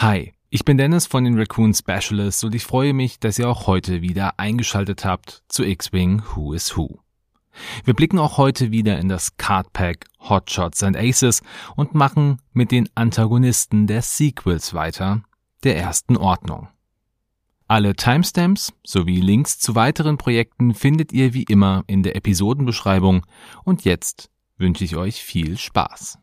Hi, ich bin Dennis von den Raccoon Specialists und ich freue mich, dass ihr auch heute wieder eingeschaltet habt zu X-Wing Who is Who. Wir blicken auch heute wieder in das Cardpack Hotshots and Aces und machen mit den Antagonisten der Sequels weiter, der ersten Ordnung. Alle Timestamps sowie Links zu weiteren Projekten findet ihr wie immer in der Episodenbeschreibung und jetzt wünsche ich euch viel Spaß.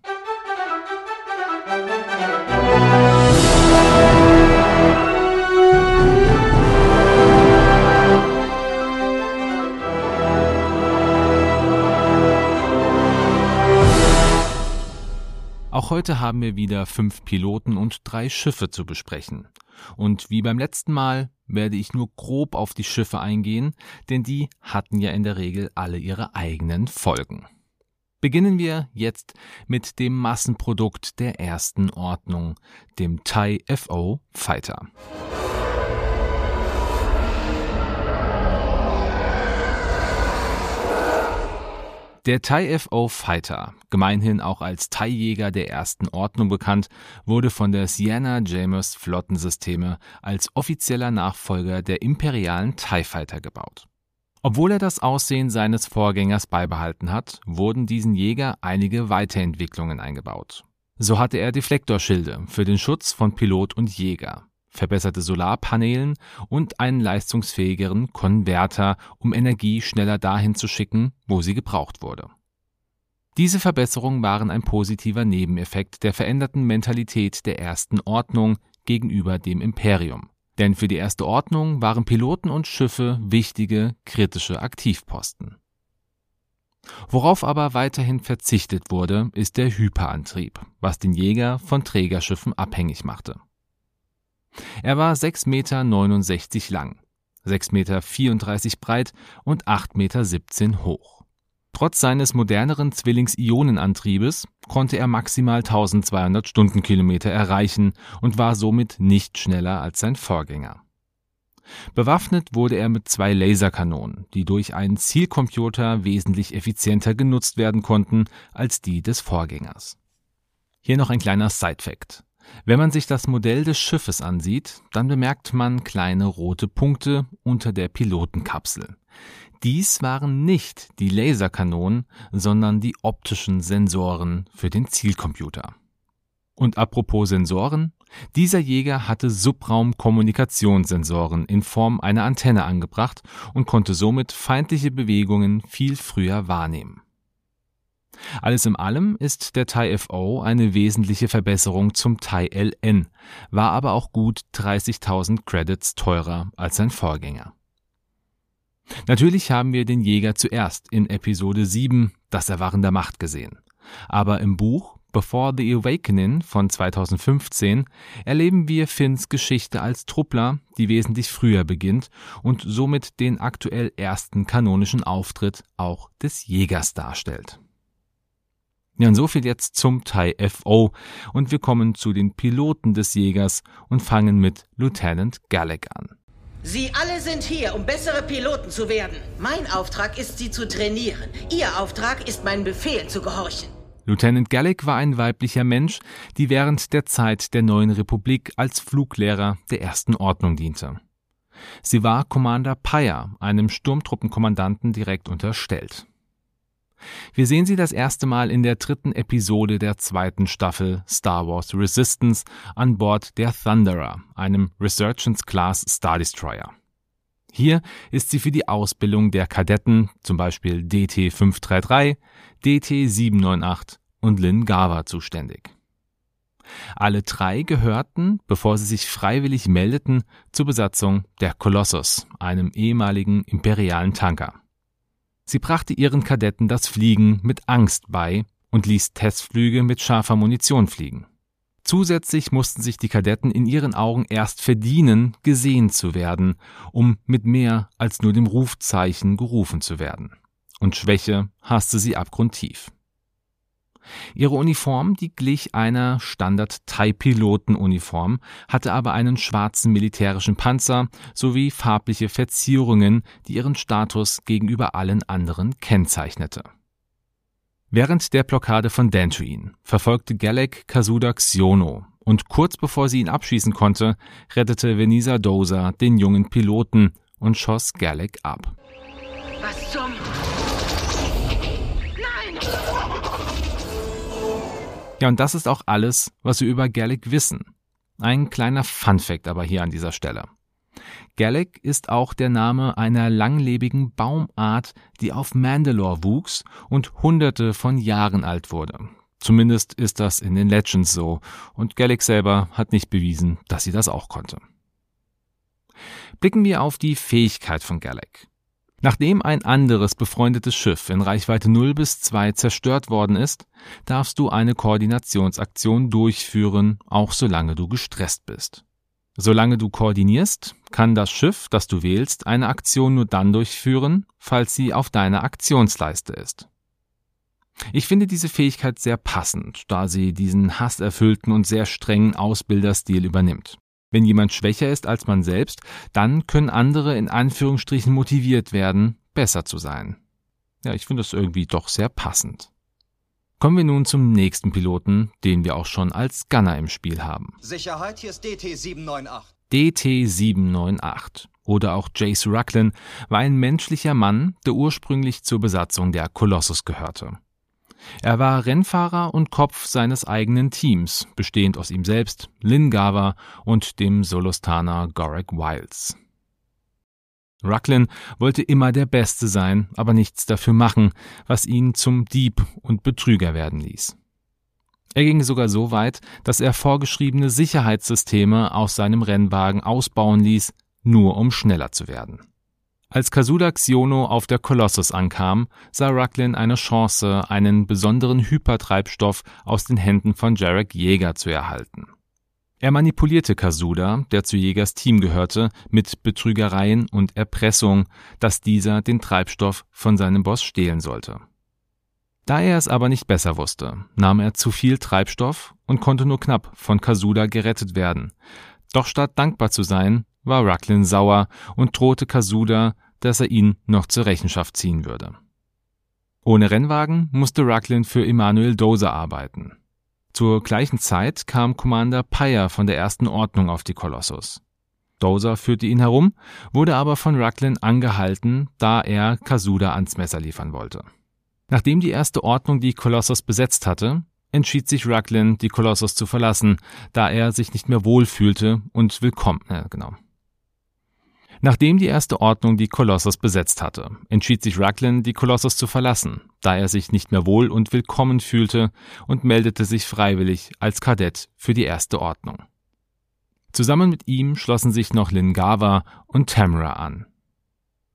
Auch heute haben wir wieder fünf Piloten und drei Schiffe zu besprechen. Und wie beim letzten Mal werde ich nur grob auf die Schiffe eingehen, denn die hatten ja in der Regel alle ihre eigenen Folgen. Beginnen wir jetzt mit dem Massenprodukt der ersten Ordnung, dem TIE FO Fighter. Der TIE FO Fighter, gemeinhin auch als TIE-Jäger der ersten Ordnung bekannt, wurde von der Sienna James Flottensysteme als offizieller Nachfolger der imperialen TIE Fighter gebaut. Obwohl er das Aussehen seines Vorgängers beibehalten hat, wurden diesen Jäger einige Weiterentwicklungen eingebaut. So hatte er Deflektorschilde für den Schutz von Pilot und Jäger verbesserte Solarpanelen und einen leistungsfähigeren Konverter, um Energie schneller dahin zu schicken, wo sie gebraucht wurde. Diese Verbesserungen waren ein positiver Nebeneffekt der veränderten Mentalität der ersten Ordnung gegenüber dem Imperium. Denn für die erste Ordnung waren Piloten und Schiffe wichtige, kritische Aktivposten. Worauf aber weiterhin verzichtet wurde, ist der Hyperantrieb, was den Jäger von Trägerschiffen abhängig machte. Er war 6,69 Meter lang, 6,34 Meter breit und 8,17 Meter hoch. Trotz seines moderneren Zwillings-Ionenantriebes konnte er maximal 1200 Stundenkilometer erreichen und war somit nicht schneller als sein Vorgänger. Bewaffnet wurde er mit zwei Laserkanonen, die durch einen Zielcomputer wesentlich effizienter genutzt werden konnten als die des Vorgängers. Hier noch ein kleiner Sidefact. Wenn man sich das Modell des Schiffes ansieht, dann bemerkt man kleine rote Punkte unter der Pilotenkapsel. Dies waren nicht die Laserkanonen, sondern die optischen Sensoren für den Zielcomputer. Und apropos Sensoren, dieser Jäger hatte Subraumkommunikationssensoren in Form einer Antenne angebracht und konnte somit feindliche Bewegungen viel früher wahrnehmen. Alles in allem ist der TIE FO eine wesentliche Verbesserung zum TIE LN, war aber auch gut 30.000 Credits teurer als sein Vorgänger. Natürlich haben wir den Jäger zuerst in Episode 7, das Erwachen der Macht gesehen. Aber im Buch Before the Awakening von 2015 erleben wir Finns Geschichte als Truppler, die wesentlich früher beginnt und somit den aktuell ersten kanonischen Auftritt auch des Jägers darstellt. Ja, und so viel jetzt zum TIE FO und wir kommen zu den Piloten des Jägers und fangen mit Lieutenant Gallic an. Sie alle sind hier, um bessere Piloten zu werden. Mein Auftrag ist, sie zu trainieren. Ihr Auftrag ist, meinen Befehl zu gehorchen. Lieutenant Gallic war ein weiblicher Mensch, die während der Zeit der neuen Republik als Fluglehrer der ersten Ordnung diente. Sie war Commander Pyer, einem Sturmtruppenkommandanten direkt unterstellt. Wir sehen sie das erste Mal in der dritten Episode der zweiten Staffel Star Wars Resistance an Bord der Thunderer, einem Resurgence-Class Star Destroyer. Hier ist sie für die Ausbildung der Kadetten, zum Beispiel DT-533, DT-798 und Lin Gava zuständig. Alle drei gehörten, bevor sie sich freiwillig meldeten, zur Besatzung der Colossus, einem ehemaligen imperialen Tanker. Sie brachte ihren Kadetten das Fliegen mit Angst bei und ließ Testflüge mit scharfer Munition fliegen. Zusätzlich mussten sich die Kadetten in ihren Augen erst verdienen, gesehen zu werden, um mit mehr als nur dem Rufzeichen gerufen zu werden. Und Schwäche hasste sie abgrundtief. Ihre Uniform, die glich einer Standard-Thai-Piloten-Uniform, hatte aber einen schwarzen militärischen Panzer sowie farbliche Verzierungen, die ihren Status gegenüber allen anderen kennzeichnete. Während der Blockade von Dantooine verfolgte Galek Kasuda Xiono Und kurz bevor sie ihn abschießen konnte, rettete Venisa Dozer den jungen Piloten und schoss Gallic ab. Was zum... Ja, und das ist auch alles, was wir über Gallic wissen. Ein kleiner Funfact aber hier an dieser Stelle. Gallic ist auch der Name einer langlebigen Baumart, die auf Mandalore wuchs und hunderte von Jahren alt wurde. Zumindest ist das in den Legends so, und Gallic selber hat nicht bewiesen, dass sie das auch konnte. Blicken wir auf die Fähigkeit von Gallic. Nachdem ein anderes befreundetes Schiff in Reichweite 0 bis 2 zerstört worden ist, darfst du eine Koordinationsaktion durchführen, auch solange du gestresst bist. Solange du koordinierst, kann das Schiff, das du wählst, eine Aktion nur dann durchführen, falls sie auf deiner Aktionsleiste ist. Ich finde diese Fähigkeit sehr passend, da sie diesen hasserfüllten und sehr strengen Ausbilderstil übernimmt. Wenn jemand schwächer ist als man selbst, dann können andere in Anführungsstrichen motiviert werden, besser zu sein. Ja, ich finde das irgendwie doch sehr passend. Kommen wir nun zum nächsten Piloten, den wir auch schon als Gunner im Spiel haben. Sicherheit, hier ist DT-798. DT-798 oder auch Jace Rucklin war ein menschlicher Mann, der ursprünglich zur Besatzung der Colossus gehörte. Er war Rennfahrer und Kopf seines eigenen Teams, bestehend aus ihm selbst, Lin Gava und dem Solostaner Gorek Wiles. Rucklin wollte immer der Beste sein, aber nichts dafür machen, was ihn zum Dieb und Betrüger werden ließ. Er ging sogar so weit, dass er vorgeschriebene Sicherheitssysteme aus seinem Rennwagen ausbauen ließ, nur um schneller zu werden. Als Kasuda Xiono auf der Colossus ankam, sah Rucklin eine Chance, einen besonderen Hypertreibstoff aus den Händen von Jarek Jäger zu erhalten. Er manipulierte Kasuda, der zu Jägers Team gehörte, mit Betrügereien und Erpressung, dass dieser den Treibstoff von seinem Boss stehlen sollte. Da er es aber nicht besser wusste, nahm er zu viel Treibstoff und konnte nur knapp von Kasuda gerettet werden. Doch statt dankbar zu sein, war Rucklin sauer und drohte Kasuda, dass er ihn noch zur Rechenschaft ziehen würde. Ohne Rennwagen musste Rucklin für Emanuel Dozer arbeiten. Zur gleichen Zeit kam Commander Pyre von der ersten Ordnung auf die Kolossus. Dozer führte ihn herum, wurde aber von Rucklin angehalten, da er Kasuda ans Messer liefern wollte. Nachdem die erste Ordnung die Kolossus besetzt hatte, entschied sich Rucklin, die Kolossus zu verlassen, da er sich nicht mehr wohlfühlte und willkommen, äh, genau, Nachdem die erste Ordnung die Kolossus besetzt hatte, entschied sich Raglan, die Kolossus zu verlassen, da er sich nicht mehr wohl und willkommen fühlte und meldete sich freiwillig als Kadett für die erste Ordnung. Zusammen mit ihm schlossen sich noch Lingava und Tamra an.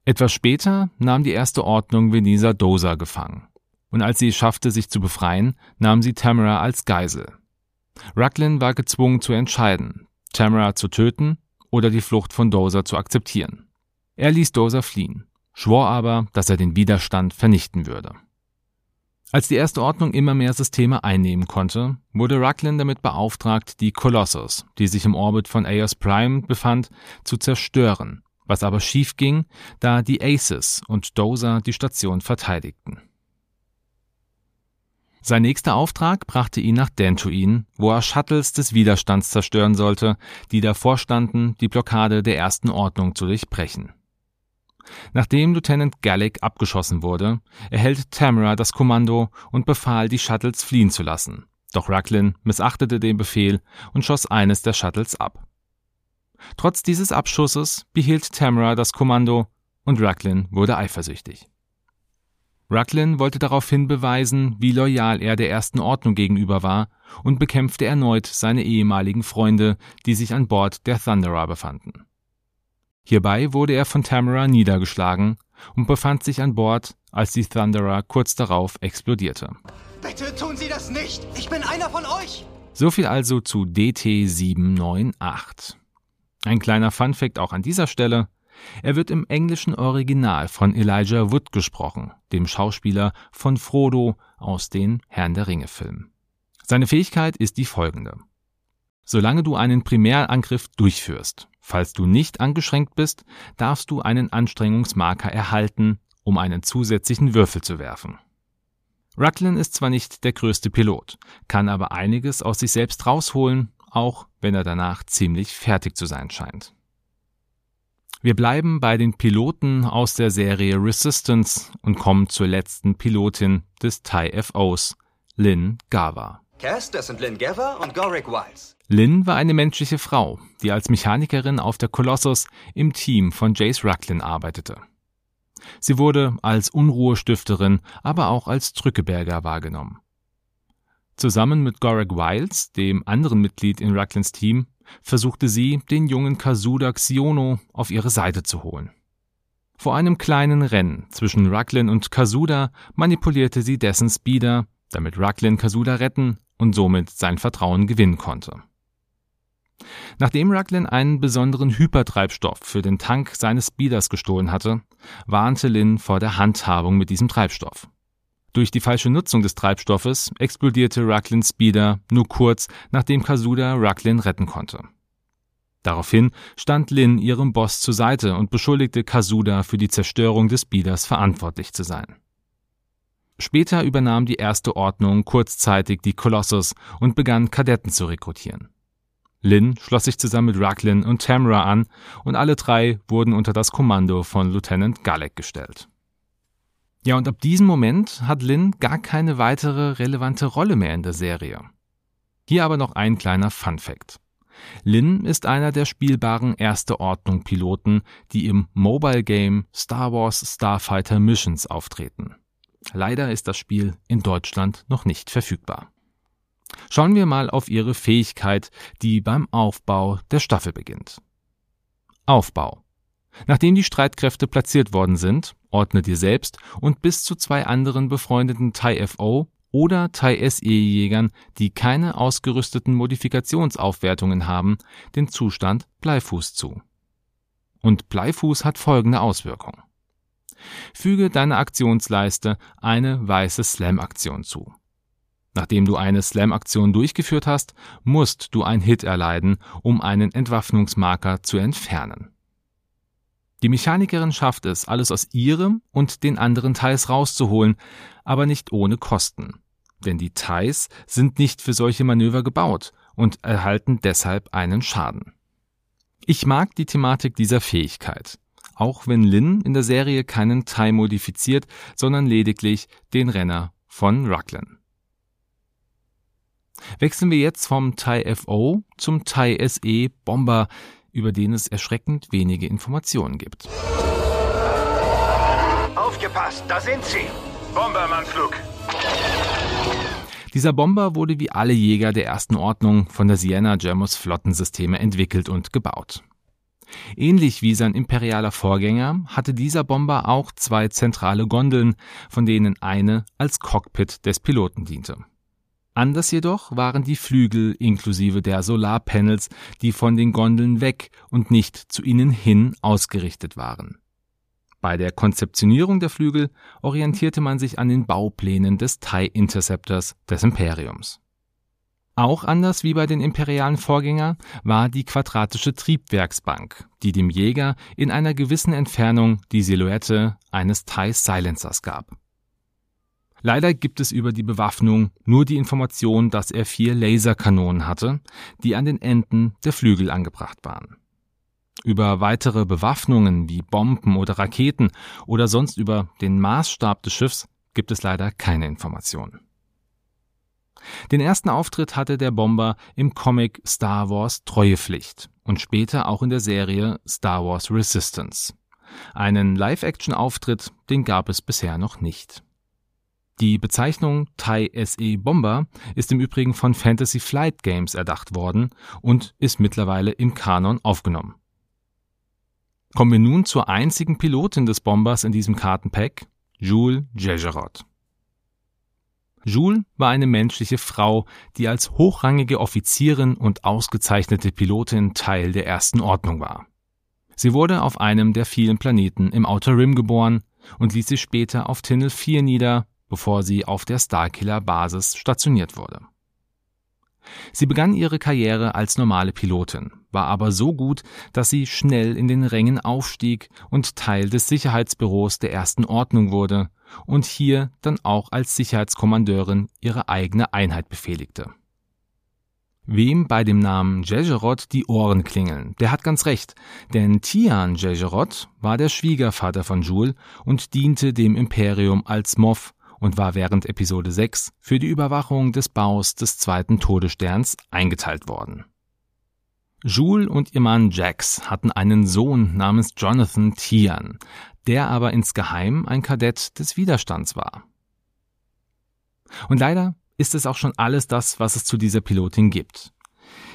Etwas später nahm die erste Ordnung Venisa Dosa gefangen, und als sie es schaffte, sich zu befreien, nahm sie Tamara als Geisel. Raglan war gezwungen zu entscheiden, Tamara zu töten oder die Flucht von Dozer zu akzeptieren. Er ließ Dozer fliehen, schwor aber, dass er den Widerstand vernichten würde. Als die Erste Ordnung immer mehr Systeme einnehmen konnte, wurde Rucklin damit beauftragt, die Colossus, die sich im Orbit von Eos Prime befand, zu zerstören, was aber schief ging, da die Aces und Dozer die Station verteidigten. Sein nächster Auftrag brachte ihn nach Dantooine, wo er Shuttles des Widerstands zerstören sollte, die davor standen, die Blockade der Ersten Ordnung zu durchbrechen. Nachdem Lieutenant Gallic abgeschossen wurde, erhält Tamara das Kommando und befahl, die Shuttles fliehen zu lassen. Doch Rucklin missachtete den Befehl und schoss eines der Shuttles ab. Trotz dieses Abschusses behielt Tamara das Kommando und Rucklin wurde eifersüchtig. Rucklin wollte daraufhin beweisen, wie loyal er der ersten Ordnung gegenüber war und bekämpfte erneut seine ehemaligen Freunde, die sich an Bord der Thunderer befanden. Hierbei wurde er von Tamara niedergeschlagen und befand sich an Bord, als die Thunderer kurz darauf explodierte. Bitte tun Sie das nicht! Ich bin einer von euch! So viel also zu DT 798. Ein kleiner Funfact auch an dieser Stelle. Er wird im englischen Original von Elijah Wood gesprochen, dem Schauspieler von Frodo aus den Herrn der Ringe Filmen. Seine Fähigkeit ist die folgende. Solange du einen Primärangriff durchführst, falls du nicht angeschränkt bist, darfst du einen Anstrengungsmarker erhalten, um einen zusätzlichen Würfel zu werfen. Rucklin ist zwar nicht der größte Pilot, kann aber einiges aus sich selbst rausholen, auch wenn er danach ziemlich fertig zu sein scheint. Wir bleiben bei den Piloten aus der Serie Resistance und kommen zur letzten Pilotin des TIE FOs, Lynn Gava. Cass, das sind Lynn Gava und Gorik Wiles. Lynn war eine menschliche Frau, die als Mechanikerin auf der Colossus im Team von Jace Rucklin arbeitete. Sie wurde als Unruhestifterin, aber auch als Drückeberger wahrgenommen. Zusammen mit Gorek Wiles, dem anderen Mitglied in Rucklins Team, versuchte sie, den jungen Kasuda Xiono auf ihre Seite zu holen. Vor einem kleinen Rennen zwischen Rucklin und Kasuda manipulierte sie dessen Speeder, damit Rucklin Kasuda retten und somit sein Vertrauen gewinnen konnte. Nachdem Rucklin einen besonderen Hypertreibstoff für den Tank seines Speeders gestohlen hatte, warnte Lin vor der Handhabung mit diesem Treibstoff. Durch die falsche Nutzung des Treibstoffes explodierte Rucklins Speeder nur kurz, nachdem Kasuda Rucklin retten konnte. Daraufhin stand Lin ihrem Boss zur Seite und beschuldigte Kasuda für die Zerstörung des Speeders verantwortlich zu sein. Später übernahm die erste Ordnung kurzzeitig die Colossus und begann Kadetten zu rekrutieren. Lin schloss sich zusammen mit Rucklin und Tamra an und alle drei wurden unter das Kommando von Lieutenant Galek gestellt. Ja, und ab diesem Moment hat Lin gar keine weitere relevante Rolle mehr in der Serie. Hier aber noch ein kleiner Fun Fact. Lin ist einer der spielbaren Erste Ordnung Piloten, die im Mobile Game Star Wars Starfighter Missions auftreten. Leider ist das Spiel in Deutschland noch nicht verfügbar. Schauen wir mal auf ihre Fähigkeit, die beim Aufbau der Staffel beginnt. Aufbau. Nachdem die Streitkräfte platziert worden sind, ordne dir selbst und bis zu zwei anderen befreundeten TIE-FO oder TIE-SE-Jägern, die keine ausgerüsteten Modifikationsaufwertungen haben, den Zustand Bleifuß zu. Und Bleifuß hat folgende Auswirkung. Füge deiner Aktionsleiste eine weiße Slam-Aktion zu. Nachdem du eine Slam-Aktion durchgeführt hast, musst du ein Hit erleiden, um einen Entwaffnungsmarker zu entfernen. Die Mechanikerin schafft es, alles aus ihrem und den anderen Teils rauszuholen, aber nicht ohne Kosten. Denn die Teils sind nicht für solche Manöver gebaut und erhalten deshalb einen Schaden. Ich mag die Thematik dieser Fähigkeit, auch wenn Lin in der Serie keinen Thai modifiziert, sondern lediglich den Renner von Rucklin. Wechseln wir jetzt vom Thai FO zum Thai SE Bomber, über den es erschreckend wenige Informationen gibt. Aufgepasst, da sind sie! Bombermannflug! Dieser Bomber wurde wie alle Jäger der ersten Ordnung von der Sienna Germus Flottensysteme entwickelt und gebaut. Ähnlich wie sein imperialer Vorgänger hatte dieser Bomber auch zwei zentrale Gondeln, von denen eine als Cockpit des Piloten diente. Anders jedoch waren die Flügel inklusive der Solarpanels, die von den Gondeln weg und nicht zu ihnen hin ausgerichtet waren. Bei der Konzeptionierung der Flügel orientierte man sich an den Bauplänen des TIE Interceptors des Imperiums. Auch anders wie bei den imperialen Vorgängern war die quadratische Triebwerksbank, die dem Jäger in einer gewissen Entfernung die Silhouette eines TIE Silencers gab. Leider gibt es über die Bewaffnung nur die Information, dass er vier Laserkanonen hatte, die an den Enden der Flügel angebracht waren. Über weitere Bewaffnungen wie Bomben oder Raketen oder sonst über den Maßstab des Schiffs gibt es leider keine Informationen. Den ersten Auftritt hatte der Bomber im Comic Star Wars Treuepflicht und später auch in der Serie Star Wars Resistance. Einen Live-Action-Auftritt, den gab es bisher noch nicht. Die Bezeichnung Thai SE Bomber ist im Übrigen von Fantasy Flight Games erdacht worden und ist mittlerweile im Kanon aufgenommen. Kommen wir nun zur einzigen Pilotin des Bombers in diesem Kartenpack, Jules Jegerot. Jules war eine menschliche Frau, die als hochrangige Offizierin und ausgezeichnete Pilotin Teil der ersten Ordnung war. Sie wurde auf einem der vielen Planeten im Outer Rim geboren und ließ sich später auf Tinnel 4 nieder, bevor sie auf der Starkiller-Basis stationiert wurde. Sie begann ihre Karriere als normale Pilotin, war aber so gut, dass sie schnell in den Rängen aufstieg und Teil des Sicherheitsbüros der ersten Ordnung wurde und hier dann auch als Sicherheitskommandeurin ihre eigene Einheit befehligte. Wem bei dem Namen Jejerot die Ohren klingeln, der hat ganz recht, denn Tian Jejerot war der Schwiegervater von Jul und diente dem Imperium als Moff und war während Episode 6 für die Überwachung des Baus des zweiten Todessterns eingeteilt worden. Jul und ihr Mann Jax hatten einen Sohn namens Jonathan Tian, der aber insgeheim ein Kadett des Widerstands war. Und leider ist es auch schon alles das, was es zu dieser Pilotin gibt.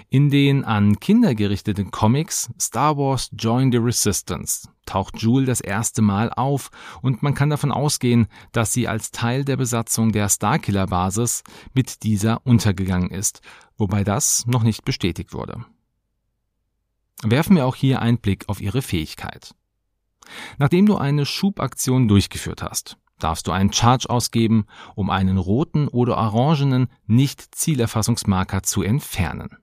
In den an Kinder gerichteten Comics Star Wars Join the Resistance taucht Jewel das erste Mal auf und man kann davon ausgehen, dass sie als Teil der Besatzung der Starkiller Basis mit dieser untergegangen ist, wobei das noch nicht bestätigt wurde. Werfen wir auch hier einen Blick auf ihre Fähigkeit. Nachdem du eine Schubaktion durchgeführt hast, darfst du einen Charge ausgeben, um einen roten oder orangenen Nicht-Zielerfassungsmarker zu entfernen.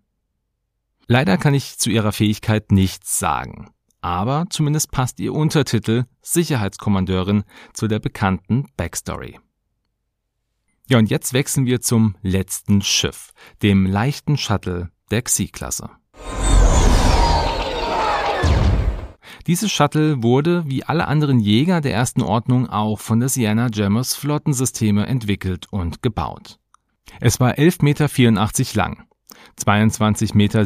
Leider kann ich zu ihrer Fähigkeit nichts sagen, aber zumindest passt ihr Untertitel Sicherheitskommandeurin zu der bekannten Backstory. Ja, und jetzt wechseln wir zum letzten Schiff, dem leichten Shuttle der Xi-Klasse. Dieses Shuttle wurde, wie alle anderen Jäger der ersten Ordnung, auch von der Sienna Jammers Flottensysteme entwickelt und gebaut. Es war 11,84 Meter lang, 22,87 Meter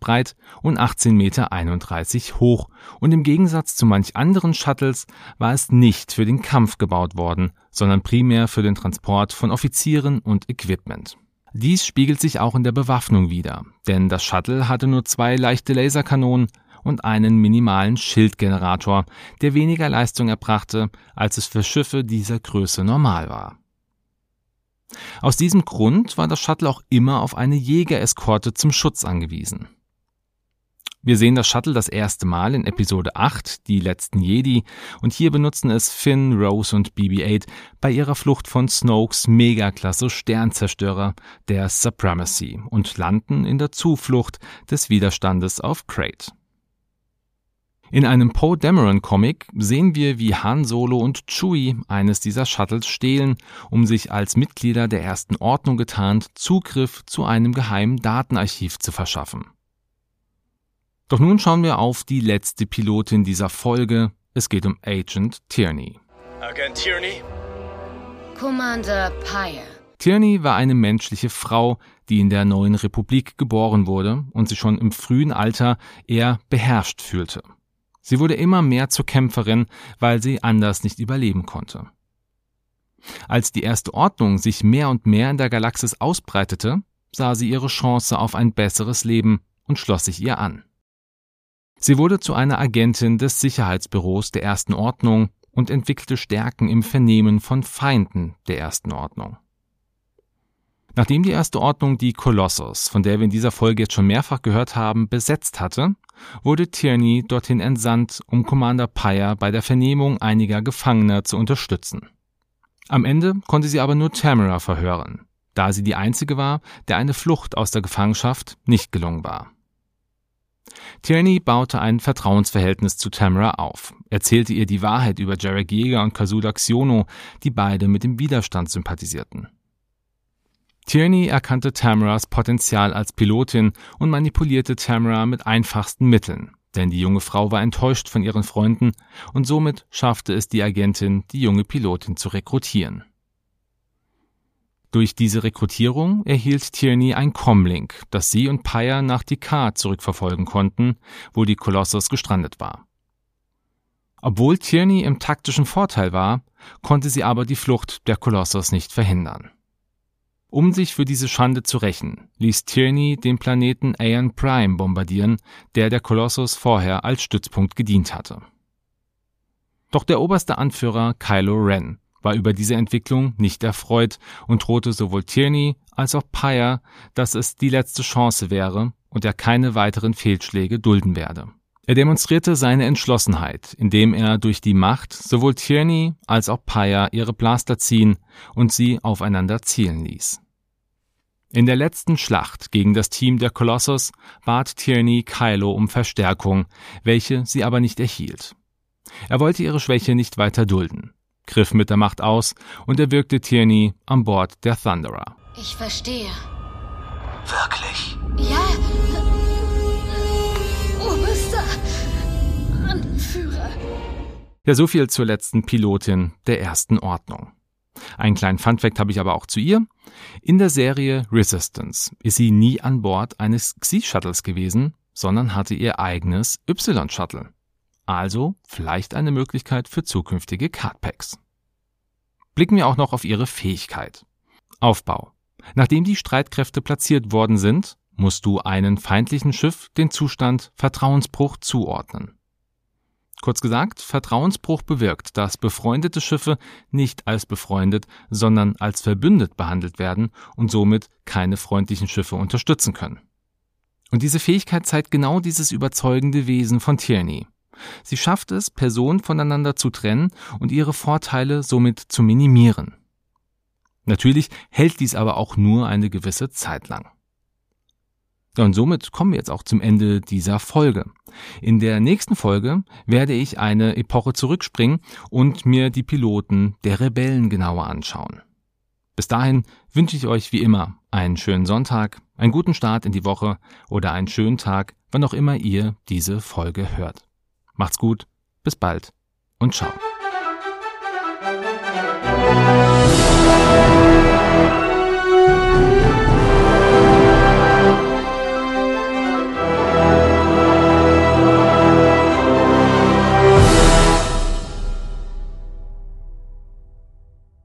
breit und 18,31 Meter hoch und im Gegensatz zu manch anderen Shuttles war es nicht für den Kampf gebaut worden, sondern primär für den Transport von Offizieren und Equipment. Dies spiegelt sich auch in der Bewaffnung wider, denn das Shuttle hatte nur zwei leichte Laserkanonen und einen minimalen Schildgenerator, der weniger Leistung erbrachte, als es für Schiffe dieser Größe normal war. Aus diesem Grund war das Shuttle auch immer auf eine Jägereskorte zum Schutz angewiesen. Wir sehen das Shuttle das erste Mal in Episode 8, die letzten Jedi, und hier benutzen es Finn, Rose und BB-8 bei ihrer Flucht von Snokes Megaklasse Sternzerstörer, der Supremacy, und landen in der Zuflucht des Widerstandes auf Crate. In einem Poe Dameron Comic sehen wir, wie Han Solo und Chewie eines dieser Shuttles stehlen, um sich als Mitglieder der ersten Ordnung getarnt Zugriff zu einem geheimen Datenarchiv zu verschaffen. Doch nun schauen wir auf die letzte Pilotin dieser Folge. Es geht um Agent Tierney. Agent Tierney? Commander Pyre. Tierney war eine menschliche Frau, die in der neuen Republik geboren wurde und sich schon im frühen Alter eher beherrscht fühlte. Sie wurde immer mehr zur Kämpferin, weil sie anders nicht überleben konnte. Als die erste Ordnung sich mehr und mehr in der Galaxis ausbreitete, sah sie ihre Chance auf ein besseres Leben und schloss sich ihr an. Sie wurde zu einer Agentin des Sicherheitsbüros der ersten Ordnung und entwickelte Stärken im Vernehmen von Feinden der ersten Ordnung. Nachdem die erste Ordnung die Kolossos, von der wir in dieser Folge jetzt schon mehrfach gehört haben, besetzt hatte, wurde Tierney dorthin entsandt, um Commander Pyre bei der Vernehmung einiger Gefangener zu unterstützen. Am Ende konnte sie aber nur Tamara verhören, da sie die einzige war, der eine Flucht aus der Gefangenschaft nicht gelungen war. Tierney baute ein Vertrauensverhältnis zu Tamara auf, erzählte ihr die Wahrheit über Jarek Jäger und Kazuda Xiono, die beide mit dem Widerstand sympathisierten. Tierney erkannte Tamaras Potenzial als Pilotin und manipulierte Tamara mit einfachsten Mitteln, denn die junge Frau war enttäuscht von ihren Freunden und somit schaffte es die Agentin, die junge Pilotin zu rekrutieren. Durch diese Rekrutierung erhielt Tierney ein Comlink, das sie und Pyre nach Dakar zurückverfolgen konnten, wo die Colossus gestrandet war. Obwohl Tierney im taktischen Vorteil war, konnte sie aber die Flucht der Colossus nicht verhindern. Um sich für diese Schande zu rächen, ließ Tierney den Planeten Aeon Prime bombardieren, der der Kolossus vorher als Stützpunkt gedient hatte. Doch der oberste Anführer Kylo Ren war über diese Entwicklung nicht erfreut und drohte sowohl Tierney als auch Pyre, dass es die letzte Chance wäre und er keine weiteren Fehlschläge dulden werde. Er demonstrierte seine Entschlossenheit, indem er durch die Macht sowohl Tierney als auch Pyre ihre Blaster ziehen und sie aufeinander zielen ließ. In der letzten Schlacht gegen das Team der Colossus bat Tierney Kylo um Verstärkung, welche sie aber nicht erhielt. Er wollte ihre Schwäche nicht weiter dulden, griff mit der Macht aus und erwürgte Tierney an Bord der Thunderer. Ich verstehe. Wirklich? Ja. Oberster Anführer. Ja, so viel zur letzten Pilotin der ersten Ordnung. Einen kleinen Funfact habe ich aber auch zu ihr. In der Serie Resistance ist sie nie an Bord eines Xi-Shuttles gewesen, sondern hatte ihr eigenes Y-Shuttle. Also vielleicht eine Möglichkeit für zukünftige Cardpacks. Blicken wir auch noch auf ihre Fähigkeit. Aufbau. Nachdem die Streitkräfte platziert worden sind, musst du einem feindlichen Schiff den Zustand Vertrauensbruch zuordnen. Kurz gesagt, Vertrauensbruch bewirkt, dass befreundete Schiffe nicht als befreundet, sondern als verbündet behandelt werden und somit keine freundlichen Schiffe unterstützen können. Und diese Fähigkeit zeigt genau dieses überzeugende Wesen von Tierney. Sie schafft es, Personen voneinander zu trennen und ihre Vorteile somit zu minimieren. Natürlich hält dies aber auch nur eine gewisse Zeit lang. Und somit kommen wir jetzt auch zum Ende dieser Folge. In der nächsten Folge werde ich eine Epoche zurückspringen und mir die Piloten der Rebellen genauer anschauen. Bis dahin wünsche ich euch wie immer einen schönen Sonntag, einen guten Start in die Woche oder einen schönen Tag, wann auch immer ihr diese Folge hört. Macht's gut, bis bald und ciao.